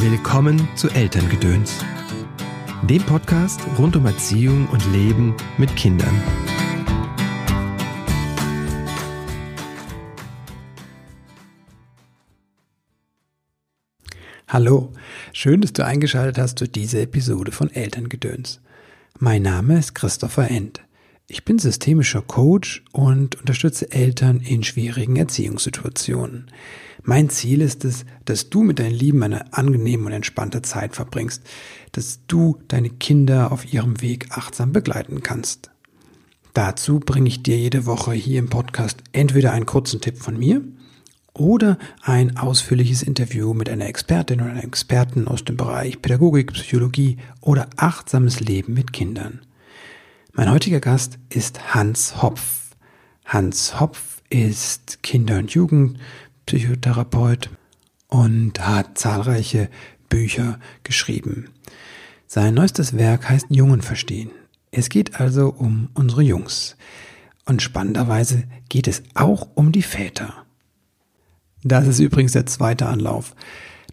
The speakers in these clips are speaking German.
Willkommen zu Elterngedöns, dem Podcast rund um Erziehung und Leben mit Kindern. Hallo, schön, dass du eingeschaltet hast zu dieser Episode von Elterngedöns. Mein Name ist Christopher End. Ich bin systemischer Coach und unterstütze Eltern in schwierigen Erziehungssituationen. Mein Ziel ist es, dass du mit deinen Lieben eine angenehme und entspannte Zeit verbringst, dass du deine Kinder auf ihrem Weg achtsam begleiten kannst. Dazu bringe ich dir jede Woche hier im Podcast entweder einen kurzen Tipp von mir oder ein ausführliches Interview mit einer Expertin oder einem Experten aus dem Bereich Pädagogik, Psychologie oder achtsames Leben mit Kindern. Mein heutiger Gast ist Hans Hopf. Hans Hopf ist Kinder- und Jugendpsychotherapeut und hat zahlreiche Bücher geschrieben. Sein neuestes Werk heißt Jungen verstehen. Es geht also um unsere Jungs. Und spannenderweise geht es auch um die Väter. Das ist übrigens der zweite Anlauf.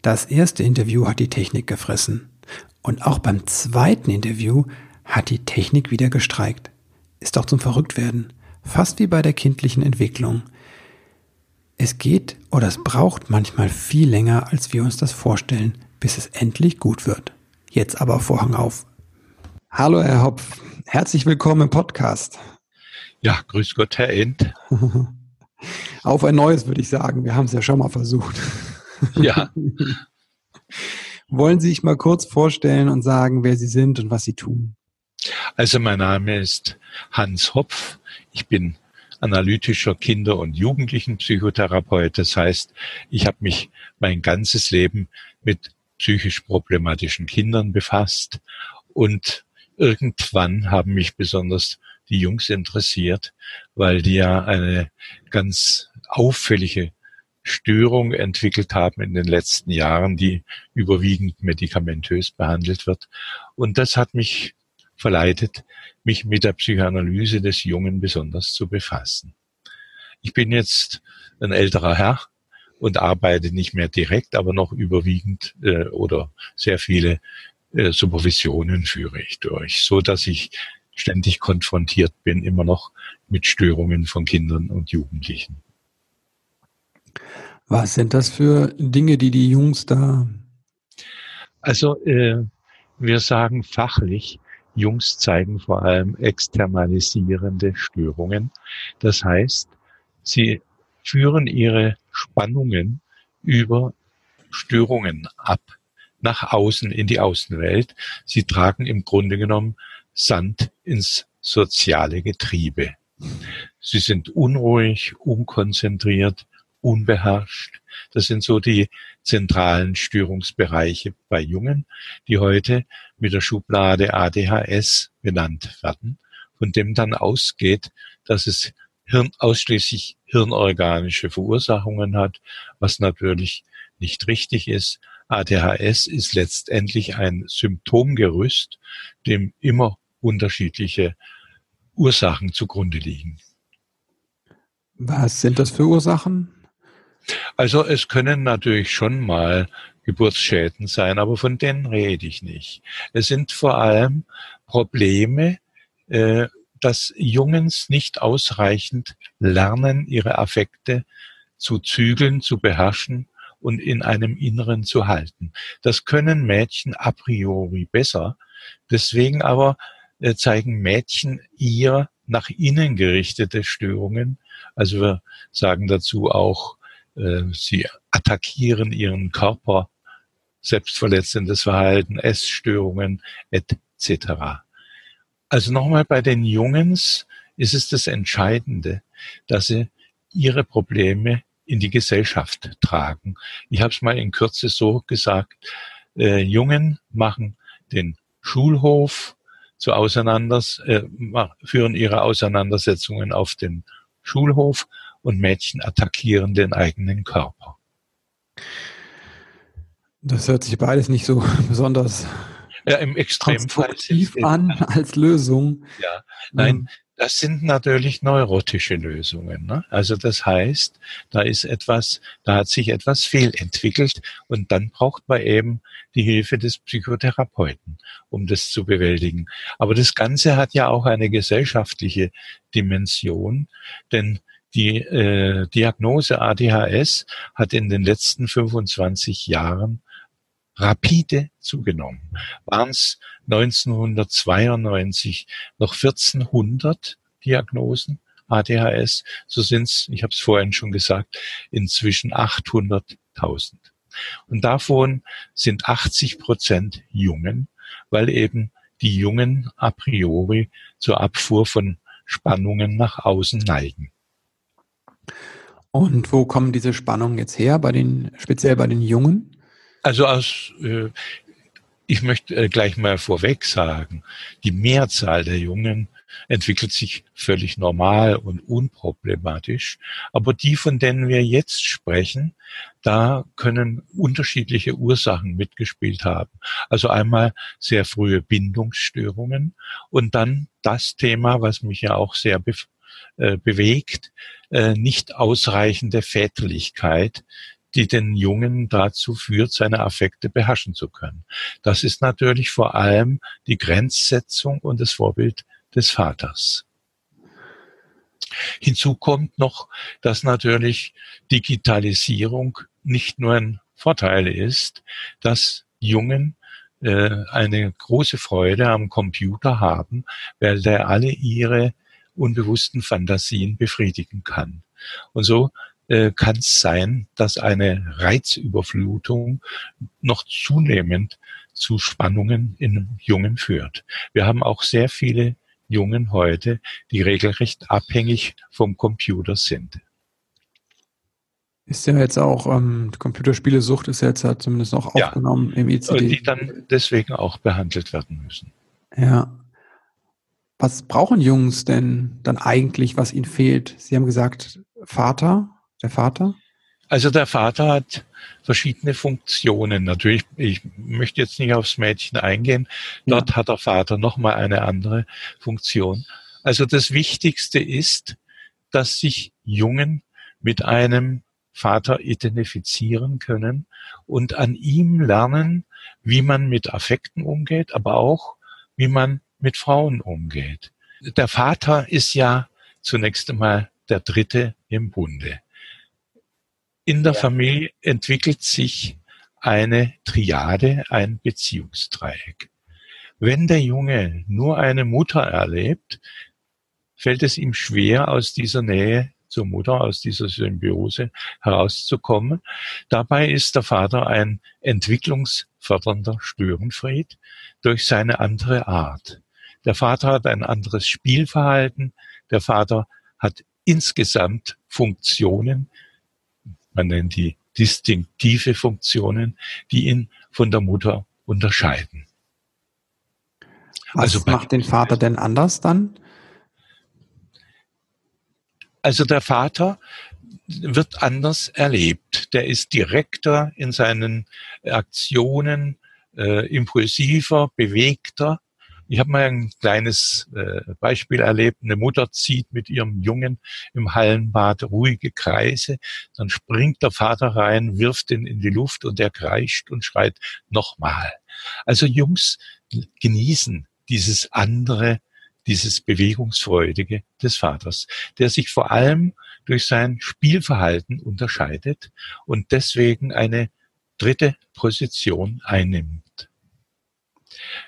Das erste Interview hat die Technik gefressen. Und auch beim zweiten Interview hat die Technik wieder gestreikt. Ist doch zum Verrücktwerden. Fast wie bei der kindlichen Entwicklung. Es geht oder es braucht manchmal viel länger, als wir uns das vorstellen, bis es endlich gut wird. Jetzt aber Vorhang auf. Hallo, Herr Hopf. Herzlich willkommen im Podcast. Ja, grüß Gott, Herr End. auf ein neues, würde ich sagen. Wir haben es ja schon mal versucht. Ja. Wollen Sie sich mal kurz vorstellen und sagen, wer Sie sind und was Sie tun? Also mein Name ist Hans Hopf. Ich bin analytischer Kinder- und Jugendlichenpsychotherapeut. Das heißt, ich habe mich mein ganzes Leben mit psychisch problematischen Kindern befasst und irgendwann haben mich besonders die Jungs interessiert, weil die ja eine ganz auffällige Störung entwickelt haben in den letzten Jahren, die überwiegend medikamentös behandelt wird. Und das hat mich verleitet, mich mit der Psychoanalyse des Jungen besonders zu befassen. Ich bin jetzt ein älterer Herr und arbeite nicht mehr direkt, aber noch überwiegend äh, oder sehr viele äh, Supervisionen führe ich durch, so dass ich ständig konfrontiert bin, immer noch mit Störungen von Kindern und Jugendlichen. Was sind das für Dinge, die die Jungs da? Also äh, wir sagen fachlich, Jungs zeigen vor allem externalisierende Störungen. Das heißt, sie führen ihre Spannungen über Störungen ab nach außen in die Außenwelt. Sie tragen im Grunde genommen Sand ins soziale Getriebe. Sie sind unruhig, unkonzentriert, unbeherrscht. Das sind so die zentralen Störungsbereiche bei Jungen, die heute mit der Schublade ADHS benannt werden, von dem dann ausgeht, dass es Hirn, ausschließlich hirnorganische Verursachungen hat, was natürlich nicht richtig ist. ADHS ist letztendlich ein Symptomgerüst, dem immer unterschiedliche Ursachen zugrunde liegen. Was sind das für Ursachen? Also es können natürlich schon mal Geburtsschäden sein, aber von denen rede ich nicht. Es sind vor allem Probleme, äh, dass Jungens nicht ausreichend lernen, ihre Affekte zu zügeln, zu beherrschen und in einem Inneren zu halten. Das können Mädchen a priori besser. Deswegen aber äh, zeigen Mädchen eher nach innen gerichtete Störungen. Also wir sagen dazu auch, sie attackieren ihren Körper, selbstverletzendes Verhalten, Essstörungen etc. Also nochmal bei den Jungens ist es das Entscheidende, dass sie ihre Probleme in die Gesellschaft tragen. Ich habe es mal in Kürze so gesagt, äh, Jungen machen den Schulhof zu Auseinanders, äh, führen ihre Auseinandersetzungen auf den Schulhof und Mädchen attackieren den eigenen Körper. Das hört sich beides nicht so besonders Ja, im Extremfall. an als Lösung. Ja, nein, mhm. Das sind natürlich neurotische Lösungen. Ne? Also das heißt, da ist etwas, da hat sich etwas fehlentwickelt und dann braucht man eben die Hilfe des Psychotherapeuten, um das zu bewältigen. Aber das Ganze hat ja auch eine gesellschaftliche Dimension, denn die äh, Diagnose ADHS hat in den letzten 25 Jahren rapide zugenommen. Waren es 1992 noch 1400 Diagnosen ADHS, so sind es, ich habe es vorhin schon gesagt, inzwischen 800.000. Und davon sind 80 Prozent Jungen, weil eben die Jungen a priori zur Abfuhr von Spannungen nach außen neigen. Und wo kommen diese Spannungen jetzt her, bei den, speziell bei den Jungen? Also aus, äh, ich möchte äh, gleich mal vorweg sagen, die Mehrzahl der Jungen entwickelt sich völlig normal und unproblematisch. Aber die, von denen wir jetzt sprechen, da können unterschiedliche Ursachen mitgespielt haben. Also einmal sehr frühe Bindungsstörungen und dann das Thema, was mich ja auch sehr be äh, bewegt, nicht ausreichende Väterlichkeit, die den Jungen dazu führt, seine Affekte beherrschen zu können. Das ist natürlich vor allem die Grenzsetzung und das Vorbild des Vaters. Hinzu kommt noch, dass natürlich Digitalisierung nicht nur ein Vorteil ist, dass Jungen äh, eine große Freude am Computer haben, weil der alle ihre unbewussten Fantasien befriedigen kann. Und so äh, kann es sein, dass eine Reizüberflutung noch zunehmend zu Spannungen in Jungen führt. Wir haben auch sehr viele Jungen heute, die regelrecht abhängig vom Computer sind. Ist ja jetzt auch, ähm, Computerspielesucht ist ja jetzt halt zumindest noch aufgenommen ja, im ICD. Die dann deswegen auch behandelt werden müssen. Ja. Was brauchen Jungs denn dann eigentlich, was ihnen fehlt? Sie haben gesagt, Vater, der Vater? Also der Vater hat verschiedene Funktionen. Natürlich, ich möchte jetzt nicht aufs Mädchen eingehen. Dort ja. hat der Vater nochmal eine andere Funktion. Also das Wichtigste ist, dass sich Jungen mit einem Vater identifizieren können und an ihm lernen, wie man mit Affekten umgeht, aber auch, wie man mit Frauen umgeht. Der Vater ist ja zunächst einmal der Dritte im Bunde. In der ja. Familie entwickelt sich eine Triade, ein Beziehungsdreieck. Wenn der Junge nur eine Mutter erlebt, fällt es ihm schwer, aus dieser Nähe zur Mutter, aus dieser Symbiose herauszukommen. Dabei ist der Vater ein entwicklungsfördernder Störenfried durch seine andere Art. Der Vater hat ein anderes Spielverhalten. Der Vater hat insgesamt Funktionen, man nennt die distinktive Funktionen, die ihn von der Mutter unterscheiden. Was also macht den Vater denn anders dann? Also der Vater wird anders erlebt. Der ist direkter in seinen Aktionen, äh, impulsiver, bewegter. Ich habe mal ein kleines äh, Beispiel erlebt. Eine Mutter zieht mit ihrem Jungen im Hallenbad ruhige Kreise. Dann springt der Vater rein, wirft ihn in die Luft und er kreischt und schreit nochmal. Also Jungs genießen dieses andere, dieses Bewegungsfreudige des Vaters, der sich vor allem durch sein Spielverhalten unterscheidet und deswegen eine dritte Position einnimmt.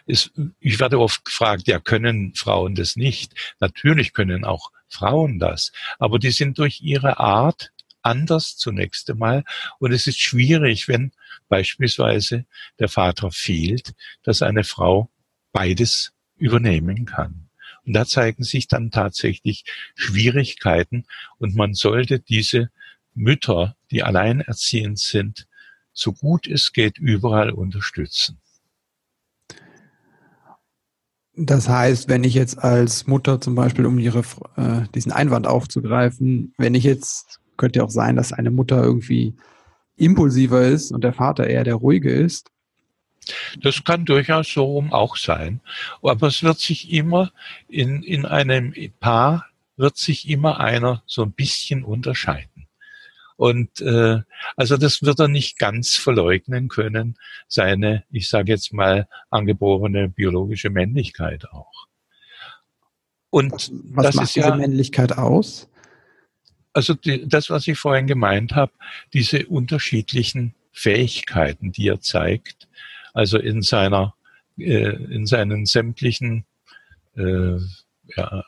Es, ich werde oft gefragt, ja, können Frauen das nicht? Natürlich können auch Frauen das, aber die sind durch ihre Art anders zunächst einmal und es ist schwierig, wenn beispielsweise der Vater fehlt, dass eine Frau beides übernehmen kann. Und da zeigen sich dann tatsächlich Schwierigkeiten und man sollte diese Mütter, die alleinerziehend sind, so gut es geht, überall unterstützen. Das heißt, wenn ich jetzt als Mutter zum Beispiel, um ihre, äh, diesen Einwand aufzugreifen, wenn ich jetzt, könnte ja auch sein, dass eine Mutter irgendwie impulsiver ist und der Vater eher der ruhige ist, Das kann durchaus so rum auch sein. Aber es wird sich immer in, in einem Paar wird sich immer einer so ein bisschen unterscheiden. Und äh, also das wird er nicht ganz verleugnen können, seine, ich sage jetzt mal, angeborene biologische Männlichkeit auch. Und was das macht ist diese ja, Männlichkeit aus? Also die, das, was ich vorhin gemeint habe, diese unterschiedlichen Fähigkeiten, die er zeigt, also in seiner, äh, in seinen sämtlichen äh, ja,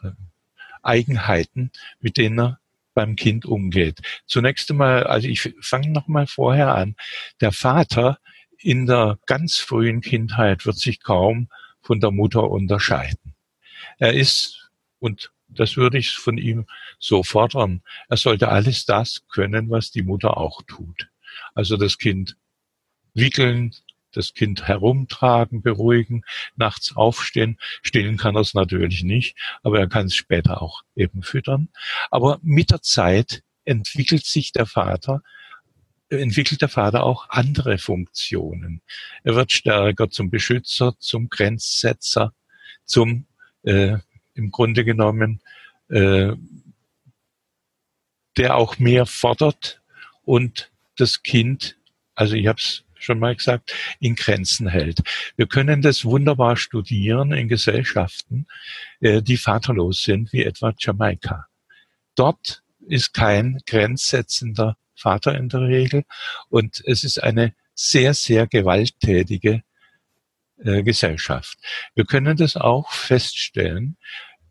Eigenheiten, mit denen er beim Kind umgeht. Zunächst einmal, also ich fange noch mal vorher an. Der Vater in der ganz frühen Kindheit wird sich kaum von der Mutter unterscheiden. Er ist, und das würde ich von ihm so fordern, er sollte alles das können, was die Mutter auch tut. Also das Kind wickeln, das Kind herumtragen, beruhigen, nachts aufstehen. Stillen kann er es natürlich nicht, aber er kann es später auch eben füttern. Aber mit der Zeit entwickelt sich der Vater, entwickelt der Vater auch andere Funktionen. Er wird stärker zum Beschützer, zum Grenzsetzer, zum äh, im Grunde genommen, äh, der auch mehr fordert und das Kind, also ich habe es schon mal gesagt, in Grenzen hält. Wir können das wunderbar studieren in Gesellschaften, äh, die vaterlos sind, wie etwa Jamaika. Dort ist kein grenzsetzender Vater in der Regel und es ist eine sehr, sehr gewalttätige äh, Gesellschaft. Wir können das auch feststellen.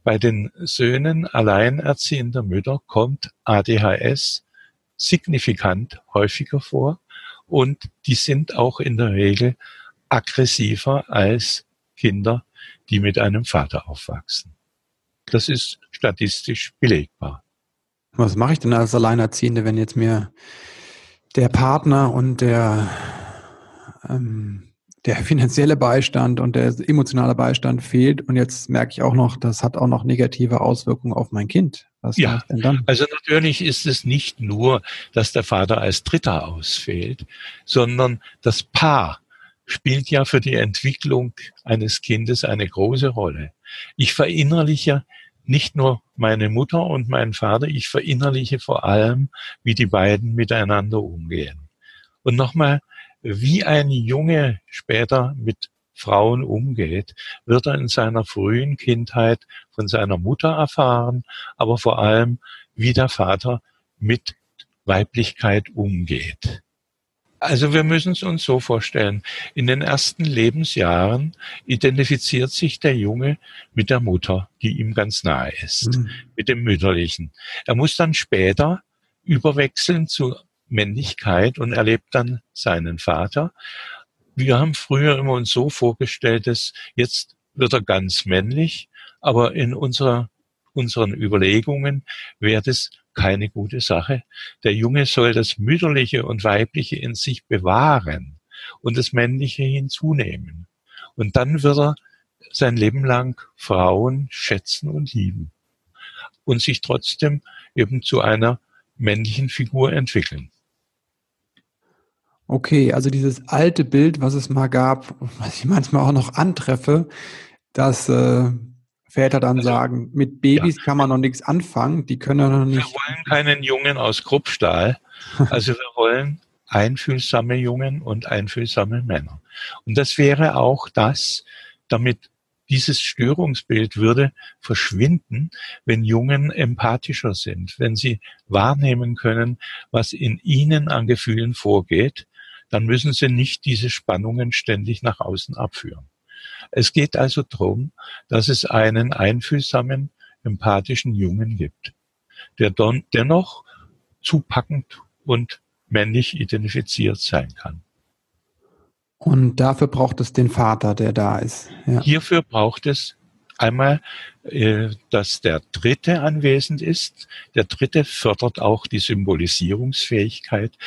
Bei den Söhnen alleinerziehender Mütter kommt ADHS signifikant häufiger vor und die sind auch in der Regel aggressiver als Kinder, die mit einem Vater aufwachsen. Das ist statistisch belegbar. Was mache ich denn als Alleinerziehende, wenn jetzt mir der Partner und der ähm, der finanzielle Beistand und der emotionale Beistand fehlt. Und jetzt merke ich auch noch, das hat auch noch negative Auswirkungen auf mein Kind. Was ja, denn dann? also natürlich ist es nicht nur, dass der Vater als Dritter ausfällt, sondern das Paar spielt ja für die Entwicklung eines Kindes eine große Rolle. Ich verinnerliche nicht nur meine Mutter und meinen Vater, ich verinnerliche vor allem, wie die beiden miteinander umgehen. Und nochmal, wie ein Junge später mit Frauen umgeht, wird er in seiner frühen Kindheit von seiner Mutter erfahren, aber vor allem, wie der Vater mit Weiblichkeit umgeht. Also wir müssen es uns so vorstellen, in den ersten Lebensjahren identifiziert sich der Junge mit der Mutter, die ihm ganz nahe ist, mhm. mit dem Mütterlichen. Er muss dann später überwechseln zu Männlichkeit und erlebt dann seinen Vater. Wir haben früher immer uns so vorgestellt, dass jetzt wird er ganz männlich, aber in unserer, unseren Überlegungen wäre das keine gute Sache. Der Junge soll das Mütterliche und Weibliche in sich bewahren und das Männliche hinzunehmen. Und dann wird er sein Leben lang Frauen schätzen und lieben und sich trotzdem eben zu einer männlichen Figur entwickeln. Okay, also dieses alte Bild, was es mal gab, was ich manchmal auch noch antreffe, dass äh, Väter dann also, sagen, mit Babys ja. kann man noch nichts anfangen, die können noch nicht. Wir wollen keinen Jungen aus Kruppstahl. Also wir wollen einfühlsame Jungen und einfühlsame Männer. Und das wäre auch das, damit dieses Störungsbild würde verschwinden, wenn Jungen empathischer sind, wenn sie wahrnehmen können, was in ihnen an Gefühlen vorgeht dann müssen sie nicht diese Spannungen ständig nach außen abführen. Es geht also darum, dass es einen einfühlsamen, empathischen Jungen gibt, der dann dennoch zupackend und männlich identifiziert sein kann. Und dafür braucht es den Vater, der da ist. Ja. Hierfür braucht es Einmal, äh, dass der Dritte anwesend ist. Der Dritte fördert auch die Symbolisierungsfähigkeit,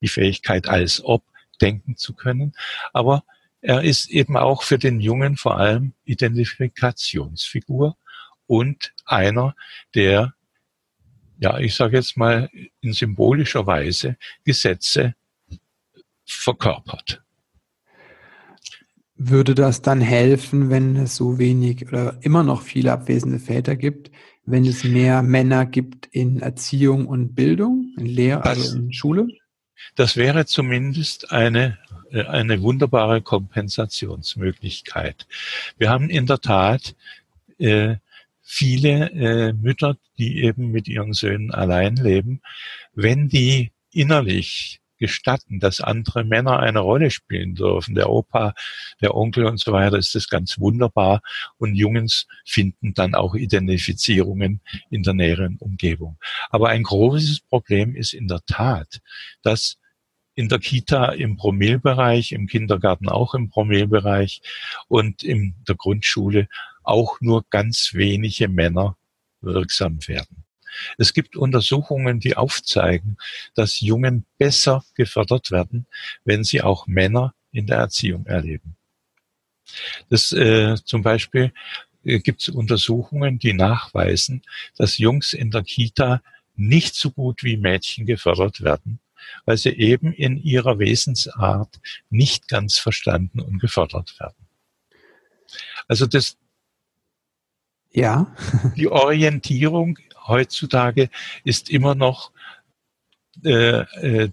die Fähigkeit als ob denken zu können. Aber er ist eben auch für den Jungen vor allem Identifikationsfigur und einer, der, ja, ich sage jetzt mal in symbolischer Weise Gesetze verkörpert. Würde das dann helfen, wenn es so wenig oder immer noch viele abwesende Väter gibt, wenn es mehr Männer gibt in Erziehung und Bildung, in Lehr, also in Schule? Das wäre zumindest eine, äh, eine wunderbare Kompensationsmöglichkeit. Wir haben in der Tat äh, viele äh, Mütter, die eben mit ihren Söhnen allein leben. Wenn die innerlich gestatten, dass andere Männer eine Rolle spielen dürfen. Der Opa, der Onkel und so weiter ist das ganz wunderbar. Und Jungs finden dann auch Identifizierungen in der näheren Umgebung. Aber ein großes Problem ist in der Tat, dass in der Kita im Promillbereich, im Kindergarten auch im Promillbereich und in der Grundschule auch nur ganz wenige Männer wirksam werden. Es gibt Untersuchungen, die aufzeigen, dass Jungen besser gefördert werden, wenn sie auch Männer in der Erziehung erleben. Das äh, zum Beispiel äh, gibt es Untersuchungen, die nachweisen, dass Jungs in der Kita nicht so gut wie Mädchen gefördert werden, weil sie eben in ihrer Wesensart nicht ganz verstanden und gefördert werden. Also das, ja. die Orientierung heutzutage ist immer noch äh, äh,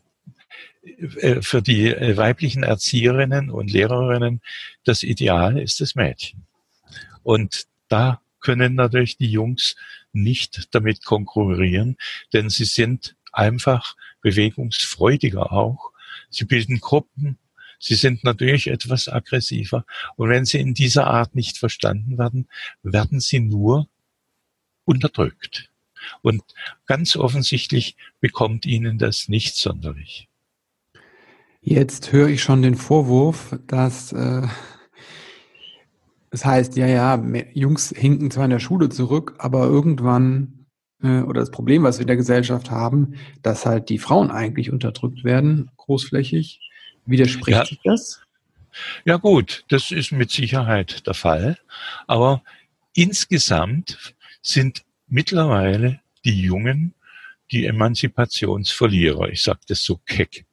äh, für die weiblichen Erzieherinnen und Lehrerinnen das Ideal ist das Mädchen. Und da können natürlich die Jungs nicht damit konkurrieren, denn sie sind einfach bewegungsfreudiger auch. Sie bilden Gruppen. Sie sind natürlich etwas aggressiver. Und wenn sie in dieser Art nicht verstanden werden, werden sie nur unterdrückt. Und ganz offensichtlich bekommt ihnen das nicht sonderlich. Jetzt höre ich schon den Vorwurf, dass äh, das heißt, ja, ja, Jungs hinken zwar in der Schule zurück, aber irgendwann äh, oder das Problem, was wir in der Gesellschaft haben, dass halt die Frauen eigentlich unterdrückt werden, großflächig. Widerspricht ja. sich das? Ja gut, das ist mit Sicherheit der Fall. Aber insgesamt sind mittlerweile die Jungen die Emanzipationsverlierer. Ich sage das so keck.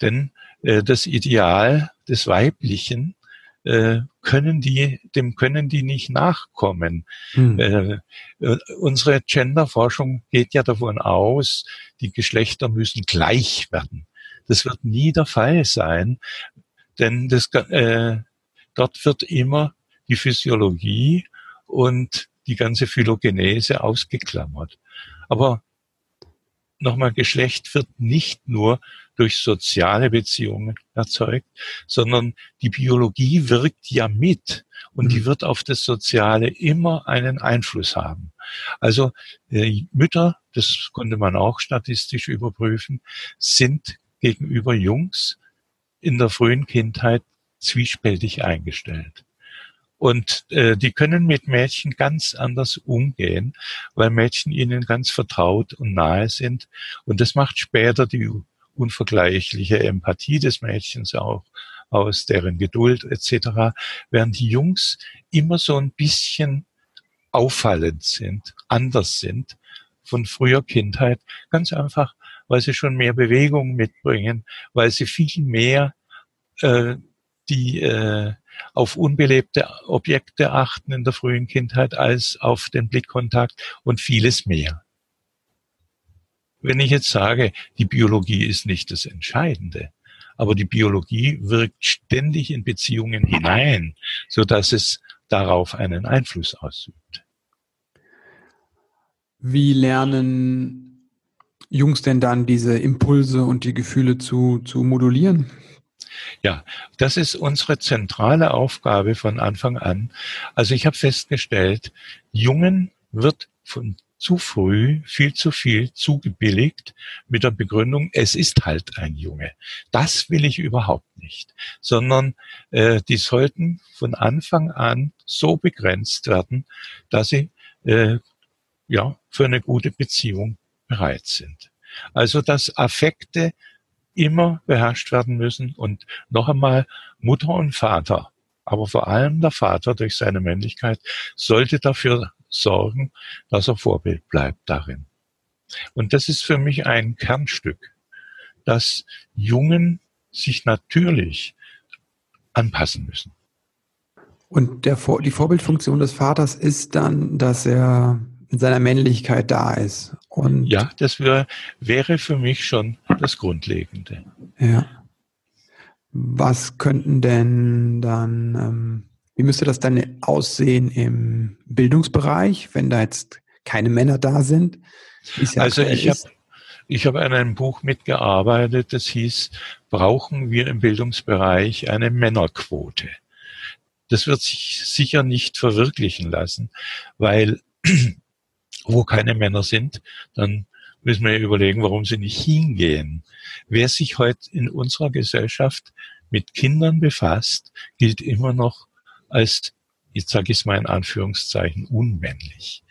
Denn äh, das Ideal des Weiblichen äh, können die, dem können die nicht nachkommen. Hm. Äh, äh unsere Genderforschung geht ja davon aus, die Geschlechter müssen gleich werden. Das wird nie der Fall sein, denn das, äh, dort wird immer die Physiologie und die ganze Phylogenese ausgeklammert. Aber nochmal, Geschlecht wird nicht nur durch soziale Beziehungen erzeugt, sondern die Biologie wirkt ja mit und die mhm. wird auf das Soziale immer einen Einfluss haben. Also äh, Mütter, das konnte man auch statistisch überprüfen, sind gegenüber Jungs in der frühen Kindheit zwiespältig eingestellt. Und äh, die können mit Mädchen ganz anders umgehen, weil Mädchen ihnen ganz vertraut und nahe sind. Und das macht später die unvergleichliche Empathie des Mädchens auch aus, deren Geduld etc., während die Jungs immer so ein bisschen auffallend sind, anders sind von früher Kindheit, ganz einfach, weil sie schon mehr Bewegung mitbringen, weil sie viel mehr äh, die äh, auf unbelebte Objekte achten in der frühen Kindheit als auf den Blickkontakt und vieles mehr. Wenn ich jetzt sage, die Biologie ist nicht das Entscheidende, aber die Biologie wirkt ständig in Beziehungen hinein, so dass es darauf einen Einfluss ausübt. Wie lernen Jungs denn dann diese Impulse und die Gefühle zu, zu modulieren? Ja, das ist unsere zentrale Aufgabe von Anfang an. Also ich habe festgestellt, Jungen wird von zu früh viel zu viel zugebilligt mit der Begründung, es ist halt ein Junge. Das will ich überhaupt nicht, sondern äh, die sollten von Anfang an so begrenzt werden, dass sie äh, ja für eine gute Beziehung bereit sind. Also dass Affekte immer beherrscht werden müssen. Und noch einmal, Mutter und Vater, aber vor allem der Vater durch seine Männlichkeit, sollte dafür sorgen, dass er Vorbild bleibt darin. Und das ist für mich ein Kernstück, dass Jungen sich natürlich anpassen müssen. Und der, die Vorbildfunktion des Vaters ist dann, dass er in seiner Männlichkeit da ist. Und ja, das wär, wäre für mich schon das Grundlegende. Ja. Was könnten denn dann, ähm, wie müsste das dann aussehen im Bildungsbereich, wenn da jetzt keine Männer da sind? Ja also ich habe ich habe an einem Buch mitgearbeitet, das hieß, brauchen wir im Bildungsbereich eine Männerquote? Das wird sich sicher nicht verwirklichen lassen, weil wo keine Männer sind, dann müssen wir überlegen, warum sie nicht hingehen. Wer sich heute in unserer Gesellschaft mit Kindern befasst, gilt immer noch als, jetzt sage ich es mal in Anführungszeichen, unmännlich.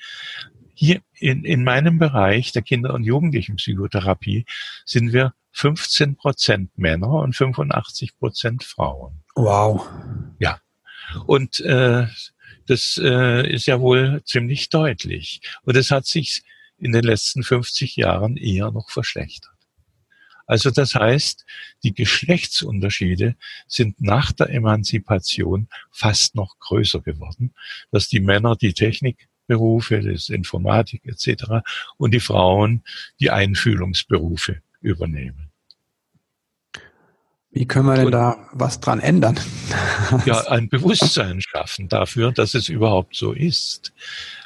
Hier in, in meinem Bereich der Kinder- und Jugendlichenpsychotherapie sind wir 15 Prozent Männer und 85 Prozent Frauen. Wow. Ja. Und äh, das äh, ist ja wohl ziemlich deutlich. Und es hat sich in den letzten 50 Jahren eher noch verschlechtert. Also das heißt, die Geschlechtsunterschiede sind nach der Emanzipation fast noch größer geworden, dass die Männer die Technikberufe, das Informatik etc. und die Frauen die Einfühlungsberufe übernehmen. Wie können wir denn da was dran ändern? ja, ein Bewusstsein schaffen dafür, dass es überhaupt so ist.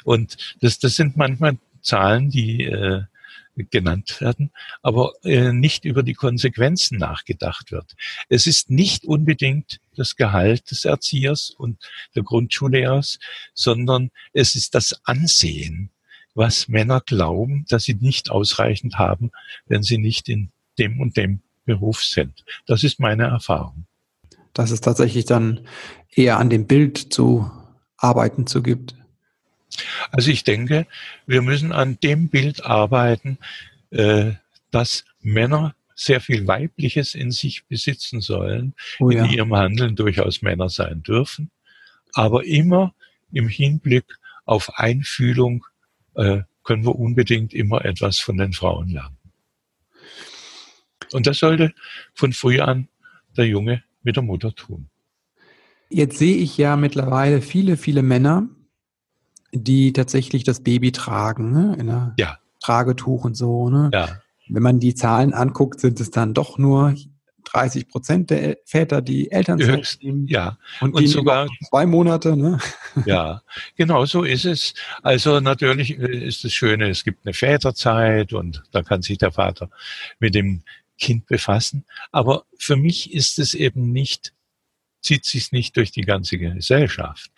Und das, das sind manchmal Zahlen, die äh, genannt werden, aber äh, nicht über die Konsequenzen nachgedacht wird. Es ist nicht unbedingt das Gehalt des Erziehers und der Grundschullehrers, sondern es ist das Ansehen, was Männer glauben, dass sie nicht ausreichend haben, wenn sie nicht in dem und dem Beruf sind. Das ist meine Erfahrung. Dass es tatsächlich dann eher an dem Bild zu arbeiten zu gibt. Also ich denke, wir müssen an dem Bild arbeiten, äh, dass Männer sehr viel Weibliches in sich besitzen sollen, oh ja. in ihrem Handeln durchaus Männer sein dürfen, aber immer im Hinblick auf Einfühlung äh, können wir unbedingt immer etwas von den Frauen lernen. Und das sollte von früh an der Junge mit der Mutter tun. Jetzt sehe ich ja mittlerweile viele, viele Männer, die tatsächlich das Baby tragen, ne? in einer ja. Tragetuch und so. Ne? Ja. Wenn man die Zahlen anguckt, sind es dann doch nur 30 Prozent der Väter, die Elternzeit nehmen. Ja, und, und sogar zwei Monate. Ne? Ja, genau so ist es. Also natürlich ist das Schöne, es gibt eine Väterzeit und da kann sich der Vater mit dem Kind befassen. Aber für mich ist es eben nicht, zieht sich nicht durch die ganze Gesellschaft.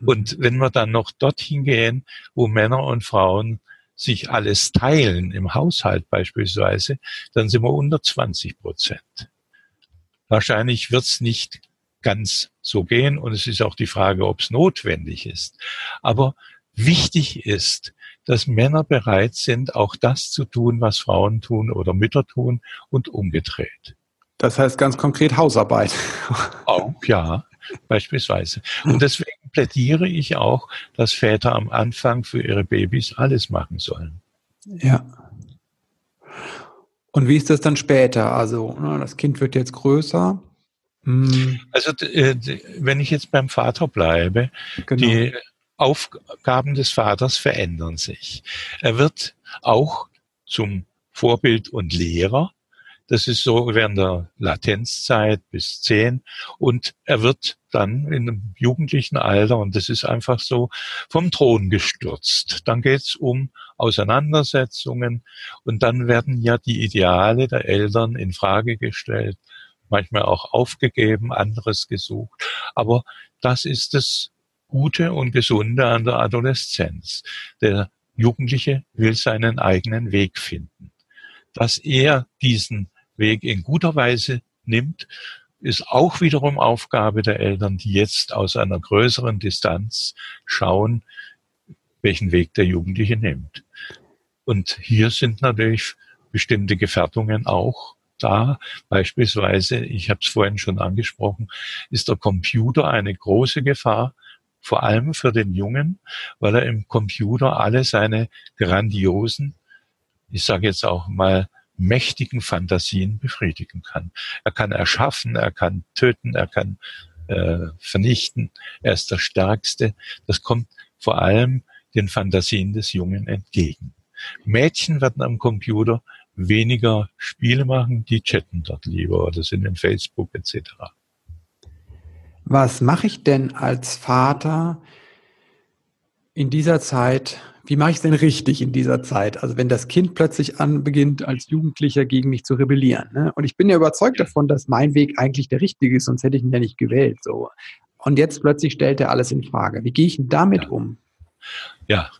Mhm. Und wenn wir dann noch dorthin gehen, wo Männer und Frauen sich alles teilen, im Haushalt beispielsweise, dann sind wir unter 20 Prozent. Wahrscheinlich wird es nicht ganz so gehen und es ist auch die Frage, ob es notwendig ist. Aber wichtig ist, dass Männer bereit sind, auch das zu tun, was Frauen tun oder Mütter tun und umgedreht. Das heißt ganz konkret Hausarbeit. Auch, ja, beispielsweise. Und deswegen plädiere ich auch, dass Väter am Anfang für ihre Babys alles machen sollen. Ja. Und wie ist das dann später? Also, ne, das Kind wird jetzt größer. Hm. Also, äh, wenn ich jetzt beim Vater bleibe, genau. die Aufgaben des Vaters verändern sich. Er wird auch zum Vorbild und Lehrer. Das ist so während der Latenzzeit bis zehn. Und er wird dann in einem jugendlichen Alter, und das ist einfach so, vom Thron gestürzt. Dann geht's um Auseinandersetzungen und dann werden ja die Ideale der Eltern in Frage gestellt, manchmal auch aufgegeben, anderes gesucht. Aber das ist das Gute und Gesunde an der Adoleszenz. Der Jugendliche will seinen eigenen Weg finden. Dass er diesen Weg in guter Weise nimmt, ist auch wiederum Aufgabe der Eltern, die jetzt aus einer größeren Distanz schauen, welchen Weg der Jugendliche nimmt. Und hier sind natürlich bestimmte Gefährdungen auch da. Beispielsweise, ich habe es vorhin schon angesprochen, ist der Computer eine große Gefahr, vor allem für den Jungen, weil er im Computer alle seine grandiosen, ich sage jetzt auch mal, mächtigen Fantasien befriedigen kann. Er kann erschaffen, er kann töten, er kann äh, vernichten. Er ist der Stärkste. Das kommt vor allem den Fantasien des Jungen entgegen. Mädchen werden am Computer weniger Spiele machen, die chatten dort lieber oder sind in Facebook etc. Was mache ich denn als Vater in dieser Zeit? Wie mache ich es denn richtig in dieser Zeit? Also wenn das Kind plötzlich an beginnt, als Jugendlicher gegen mich zu rebellieren. Ne? Und ich bin ja überzeugt davon, dass mein Weg eigentlich der richtige ist, sonst hätte ich ihn ja nicht gewählt. So. Und jetzt plötzlich stellt er alles in Frage. Wie gehe ich denn damit ja. um? Ja,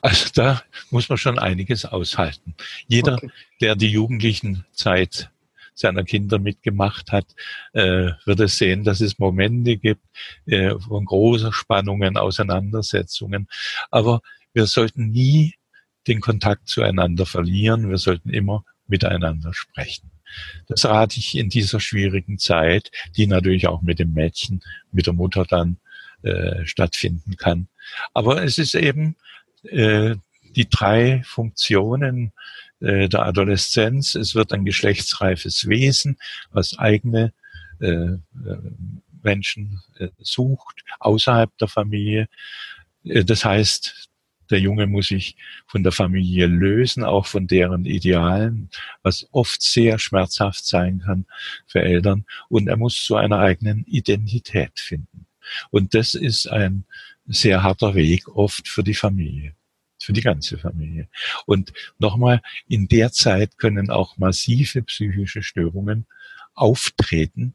also da muss man schon einiges aushalten. Jeder, okay. der die jugendlichen Zeit seiner Kinder mitgemacht hat, äh, wird es sehen, dass es Momente gibt äh, von großer Spannungen, Auseinandersetzungen. Aber wir sollten nie den Kontakt zueinander verlieren. Wir sollten immer miteinander sprechen. Das rate ich in dieser schwierigen Zeit, die natürlich auch mit dem Mädchen, mit der Mutter dann äh, stattfinden kann. Aber es ist eben äh, die drei Funktionen äh, der Adoleszenz. Es wird ein geschlechtsreifes Wesen, was eigene äh, äh, Menschen sucht, außerhalb der Familie. Das heißt, der Junge muss sich von der Familie lösen, auch von deren Idealen, was oft sehr schmerzhaft sein kann für Eltern. Und er muss zu einer eigenen Identität finden. Und das ist ein sehr harter Weg oft für die Familie für die ganze Familie. Und nochmal, in der Zeit können auch massive psychische Störungen auftreten,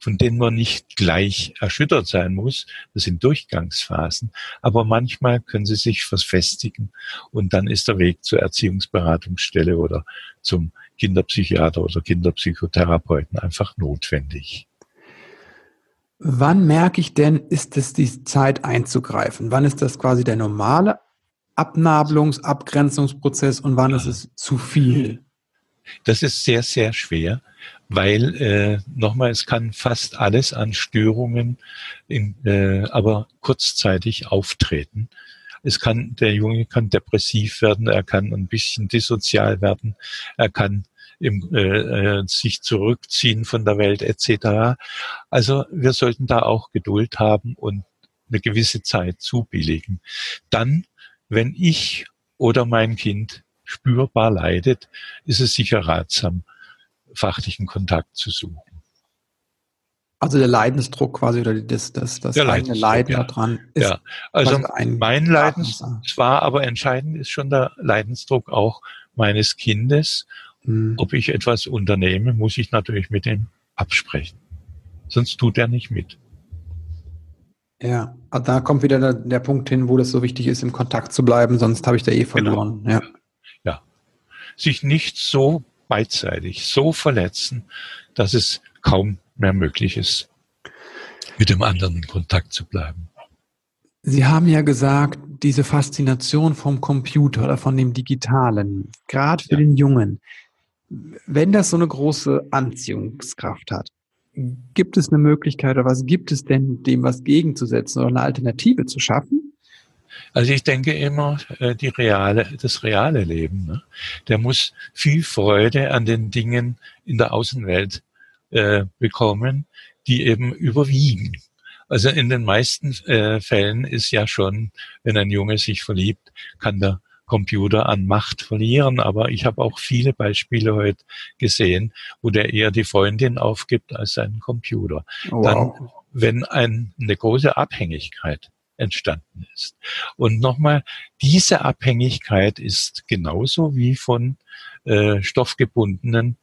von denen man nicht gleich erschüttert sein muss. Das sind Durchgangsphasen. Aber manchmal können sie sich verfestigen und dann ist der Weg zur Erziehungsberatungsstelle oder zum Kinderpsychiater oder Kinderpsychotherapeuten einfach notwendig. Wann merke ich denn, ist es die Zeit einzugreifen? Wann ist das quasi der normale Abnabelungs-, Abgrenzungsprozess und wann ist es zu viel? Das ist sehr, sehr schwer, weil äh, nochmal, es kann fast alles an Störungen, in, äh, aber kurzzeitig auftreten. Es kann, der Junge kann depressiv werden, er kann ein bisschen dissozial werden, er kann im, äh, äh sich zurückziehen von der Welt etc. Also wir sollten da auch Geduld haben und eine gewisse Zeit zubilligen. Dann wenn ich oder mein Kind spürbar leidet, ist es sicher ratsam, fachlichen Kontakt zu suchen. Also der Leidensdruck quasi oder das, das, das der eigene Leiden ja. daran ist. Ja, also mein Leidensdruck zwar, aber entscheidend ist schon der Leidensdruck auch meines Kindes. Hm. Ob ich etwas unternehme, muss ich natürlich mit ihm absprechen. Sonst tut er nicht mit. Ja, da kommt wieder der, der, Punkt hin, wo das so wichtig ist, im Kontakt zu bleiben, sonst habe ich da eh genau. verloren. Genau. Ja. ja. Sich nicht so beidseitig, so verletzen, dass es kaum mehr möglich ist, mit dem anderen in Kontakt zu bleiben. Sie haben ja gesagt, diese Faszination vom Computer oder von dem Digitalen, gerade für ja. den Jungen, wenn das so eine große Anziehungskraft hat, gibt es eine Möglichkeit oder was gibt es denn, dem was gegenzusetzen oder eine Alternative zu schaffen? Also ich denke immer, äh, die reale, das reale Leben, ne? der muss viel Freude an den Dingen in der Außenwelt äh, bekommen, die eben überwiegen. Also in den meisten äh, Fällen ist ja schon, wenn ein Junge sich verliebt, kann der Computer an Macht verlieren. Aber ich habe auch viele Beispiele heute gesehen, wo der eher die Freundin aufgibt als seinen Computer. Wow. Dann, wenn ein, eine große Abhängigkeit entstanden ist. Und nochmal, diese Abhängigkeit ist genauso wie von äh, stoffgebundenen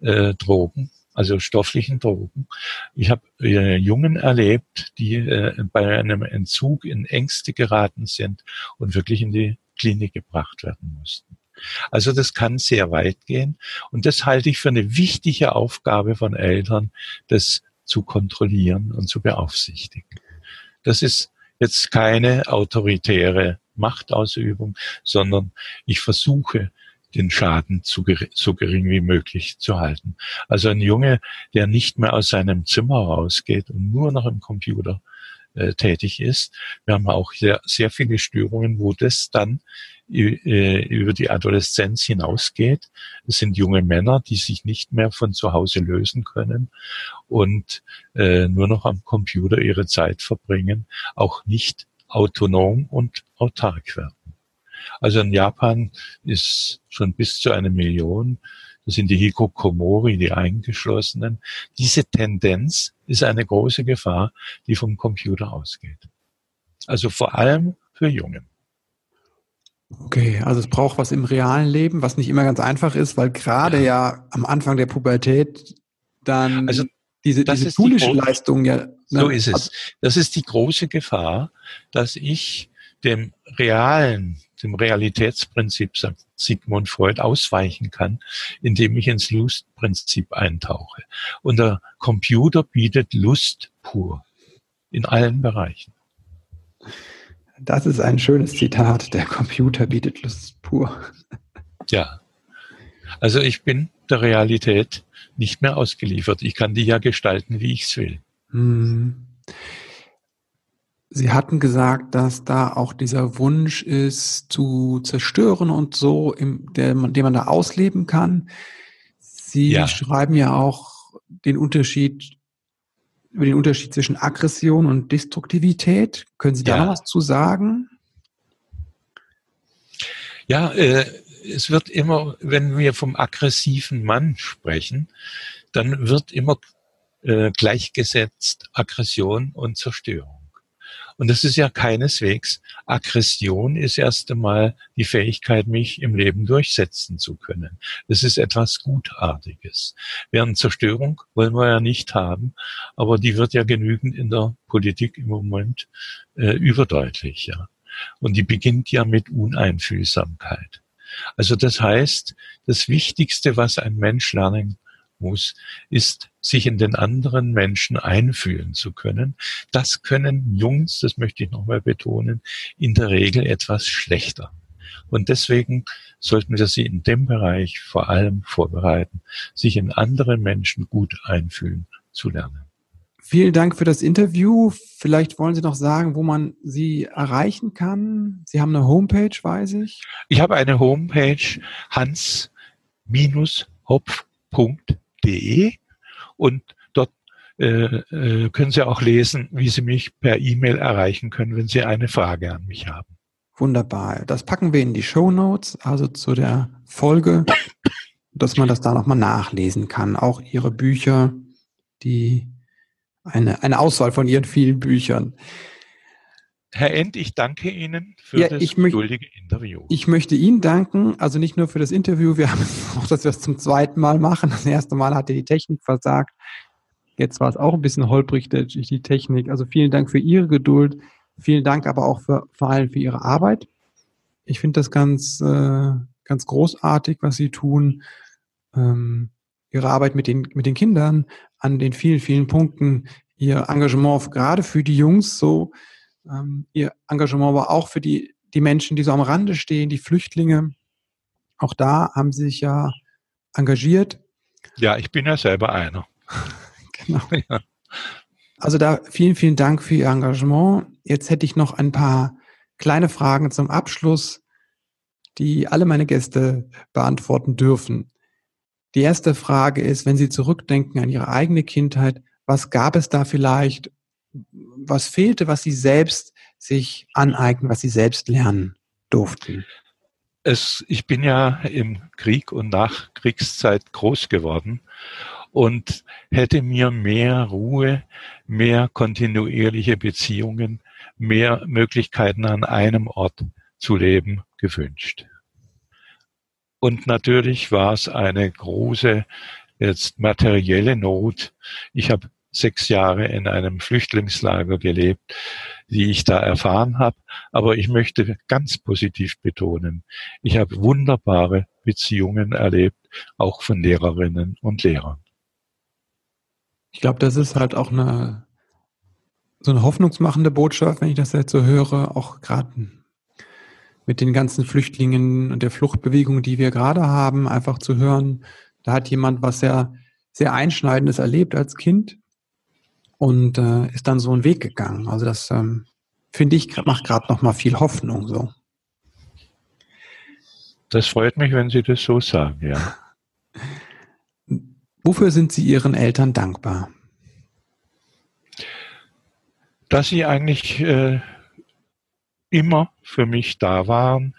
äh, Drogen, also stofflichen Drogen. Ich habe äh, Jungen erlebt, die äh, bei einem Entzug in Ängste geraten sind und wirklich in die Klinik gebracht werden mussten. Also das kann sehr weit gehen und das halte ich für eine wichtige Aufgabe von Eltern, das zu kontrollieren und zu beaufsichtigen. Das ist jetzt keine autoritäre Machtausübung, sondern ich versuche, den Schaden zu, so gering wie möglich zu halten. Also ein Junge, der nicht mehr aus seinem Zimmer rausgeht und nur noch im Computer äh, tätig ist. Wir haben auch sehr, sehr viele Störungen, wo das dann äh, über die Adoleszenz hinausgeht. Es sind junge Männer, die sich nicht mehr von zu Hause lösen können und äh, nur noch am Computer ihre Zeit verbringen, auch nicht autonom und autark werden. Also in Japan ist schon bis zu einer Million das sind die Hikokomori, die Eingeschlossenen. Diese Tendenz ist eine große Gefahr, die vom Computer ausgeht. Also vor allem für Jungen. Okay, also es braucht was im realen Leben, was nicht immer ganz einfach ist, weil gerade ja, ja am Anfang der Pubertät dann also diese, diese schulische die Leistung ja. Ne, so ist es. Das ist die große Gefahr, dass ich dem realen, dem Realitätsprinzip, sagt Sigmund Freud, ausweichen kann, indem ich ins Lustprinzip eintauche. Und der Computer bietet Lust pur in allen Bereichen. Das ist ein schönes Zitat. Der Computer bietet Lust pur. Ja. Also ich bin der Realität nicht mehr ausgeliefert. Ich kann die ja gestalten, wie ich es will. Hm. Sie hatten gesagt, dass da auch dieser Wunsch ist, zu zerstören und so, im, der, den man da ausleben kann. Sie ja. schreiben ja auch den Unterschied über den Unterschied zwischen Aggression und Destruktivität. Können Sie da ja. noch was zu sagen? Ja, äh, es wird immer, wenn wir vom aggressiven Mann sprechen, dann wird immer äh, gleichgesetzt Aggression und Zerstörung. Und das ist ja keineswegs Aggression ist erst einmal die Fähigkeit, mich im Leben durchsetzen zu können. Das ist etwas Gutartiges. Während Zerstörung wollen wir ja nicht haben, aber die wird ja genügend in der Politik im Moment äh, überdeutlich, ja. Und die beginnt ja mit Uneinfühlsamkeit. Also das heißt, das Wichtigste, was ein Mensch lernen muss, ist, sich in den anderen Menschen einfühlen zu können. Das können Jungs, das möchte ich nochmal betonen, in der Regel etwas schlechter. Und deswegen sollten wir sie in dem Bereich vor allem vorbereiten, sich in andere Menschen gut einfühlen zu lernen. Vielen Dank für das Interview. Vielleicht wollen Sie noch sagen, wo man Sie erreichen kann. Sie haben eine Homepage, weiß ich. Ich habe eine Homepage hans-hopf.de www.ecom.de und dort äh, äh, können Sie auch lesen, wie Sie mich per E-Mail erreichen können, wenn Sie eine Frage an mich haben. Wunderbar. Das packen wir in die Show Notes, also zu der Folge, dass man das da nochmal nachlesen kann. Auch Ihre Bücher, die eine, eine Auswahl von Ihren vielen Büchern. Herr End, ich danke Ihnen für ja, das geduldige Interview. Ich möchte Ihnen danken, also nicht nur für das Interview, wir haben auch, dass wir es zum zweiten Mal machen. Das erste Mal hatte die Technik versagt. Jetzt war es auch ein bisschen holprig die Technik. Also vielen Dank für Ihre Geduld. Vielen Dank aber auch für, vor allem für Ihre Arbeit. Ich finde das ganz, äh, ganz großartig, was Sie tun. Ähm, Ihre Arbeit mit den, mit den Kindern an den vielen, vielen Punkten. Ihr Engagement gerade für die Jungs so ihr Engagement war auch für die, die Menschen, die so am Rande stehen, die Flüchtlinge. Auch da haben sie sich ja engagiert. Ja, ich bin ja selber einer. genau. Ja. Also da vielen, vielen Dank für Ihr Engagement. Jetzt hätte ich noch ein paar kleine Fragen zum Abschluss, die alle meine Gäste beantworten dürfen. Die erste Frage ist, wenn Sie zurückdenken an Ihre eigene Kindheit, was gab es da vielleicht was fehlte, was sie selbst sich aneignen, was sie selbst lernen durften? Es, ich bin ja im Krieg und nach Kriegszeit groß geworden und hätte mir mehr Ruhe, mehr kontinuierliche Beziehungen, mehr Möglichkeiten an einem Ort zu leben gewünscht. Und natürlich war es eine große jetzt materielle Not. Ich habe sechs Jahre in einem Flüchtlingslager gelebt, die ich da erfahren habe. Aber ich möchte ganz positiv betonen, ich habe wunderbare Beziehungen erlebt, auch von Lehrerinnen und Lehrern. Ich glaube, das ist halt auch eine so eine hoffnungsmachende Botschaft, wenn ich das jetzt so höre, auch gerade mit den ganzen Flüchtlingen und der Fluchtbewegung, die wir gerade haben, einfach zu hören, da hat jemand was sehr, sehr Einschneidendes erlebt als Kind und äh, ist dann so einen Weg gegangen. Also das ähm, finde ich macht gerade noch mal viel Hoffnung so. Das freut mich, wenn Sie das so sagen, ja. Wofür sind Sie Ihren Eltern dankbar? Dass sie eigentlich äh, immer für mich da waren,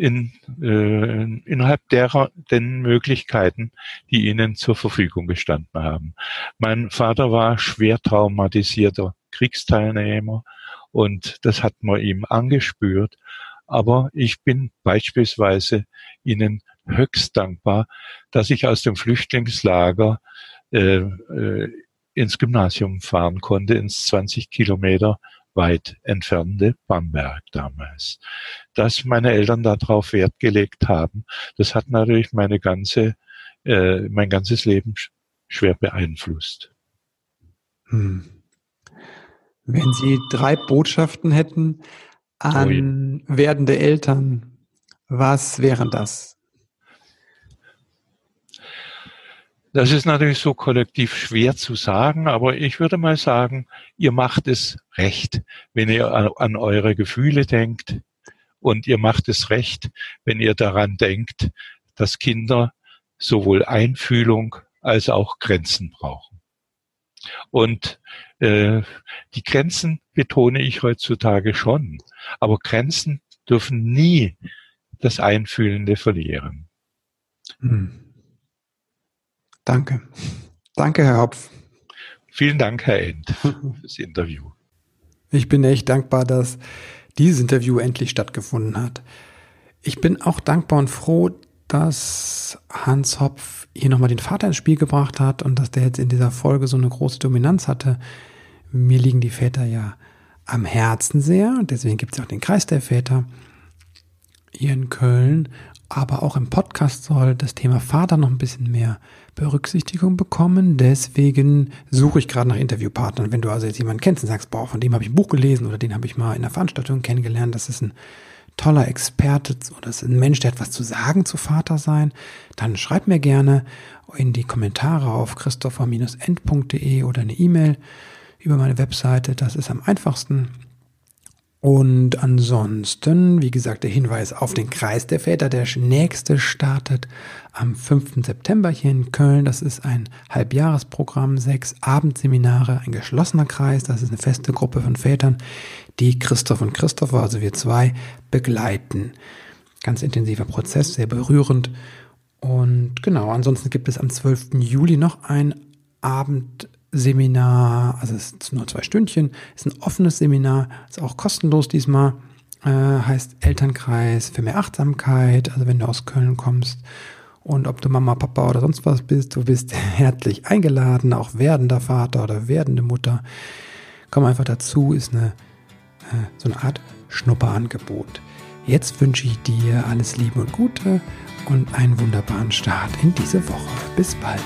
in, äh, innerhalb derer den Möglichkeiten, die ihnen zur Verfügung gestanden haben. Mein Vater war schwer traumatisierter Kriegsteilnehmer und das hat man ihm angespürt. Aber ich bin beispielsweise ihnen höchst dankbar, dass ich aus dem Flüchtlingslager äh, äh, ins Gymnasium fahren konnte, ins 20 Kilometer weit entfernte Bamberg damals. Dass meine Eltern darauf Wert gelegt haben, das hat natürlich meine ganze, äh, mein ganzes Leben schwer beeinflusst. Hm. Wenn Sie drei Botschaften hätten an oh werdende Eltern, was wären das? Das ist natürlich so kollektiv schwer zu sagen, aber ich würde mal sagen, ihr macht es recht, wenn ihr an, eure Gefühle denkt und ihr macht es recht, wenn ihr daran denkt, dass Kinder sowohl Einfühlung als auch Grenzen brauchen. Und äh, die Grenzen betone ich heutzutage schon, aber Grenzen dürfen nie das Einfühlende verlieren. Hm. Danke. Danke, Herr Hopf. Vielen Dank, Herr End, fürs Interview. Ich bin echt dankbar, dass dieses Interview endlich stattgefunden hat. Ich bin auch dankbar und froh, dass Hans Hopf hier nochmal den Vater ins Spiel gebracht hat und dass der jetzt in dieser Folge so eine große Dominanz hatte. Mir liegen die Väter ja am Herzen sehr und deswegen gibt es auch den Kreis der Väter hier in Köln. Aber auch im Podcast soll das Thema Vater noch ein bisschen mehr Berücksichtigung bekommen. Deswegen suche ich gerade nach Interviewpartnern. Wenn du also jetzt jemanden kennst und sagst, boah, von dem habe ich ein Buch gelesen oder den habe ich mal in einer Veranstaltung kennengelernt, das ist ein toller Experte oder ist ein Mensch, der hat was zu sagen zu Vater sein, dann schreib mir gerne in die Kommentare auf christopher-end.de oder eine E-Mail über meine Webseite. Das ist am einfachsten. Und ansonsten, wie gesagt, der Hinweis auf den Kreis der Väter. Der nächste startet am 5. September hier in Köln. Das ist ein Halbjahresprogramm, sechs Abendseminare, ein geschlossener Kreis. Das ist eine feste Gruppe von Vätern, die Christoph und Christopher, also wir zwei, begleiten. Ganz intensiver Prozess, sehr berührend. Und genau, ansonsten gibt es am 12. Juli noch ein Abend Seminar, also es ist nur zwei Stündchen, ist ein offenes Seminar, ist auch kostenlos diesmal, äh, heißt Elternkreis für mehr Achtsamkeit, also wenn du aus Köln kommst und ob du Mama, Papa oder sonst was bist, du bist herzlich eingeladen, auch werdender Vater oder werdende Mutter. Komm einfach dazu, ist eine, äh, so eine Art Schnupperangebot. Jetzt wünsche ich dir alles Liebe und Gute und einen wunderbaren Start in diese Woche. Bis bald.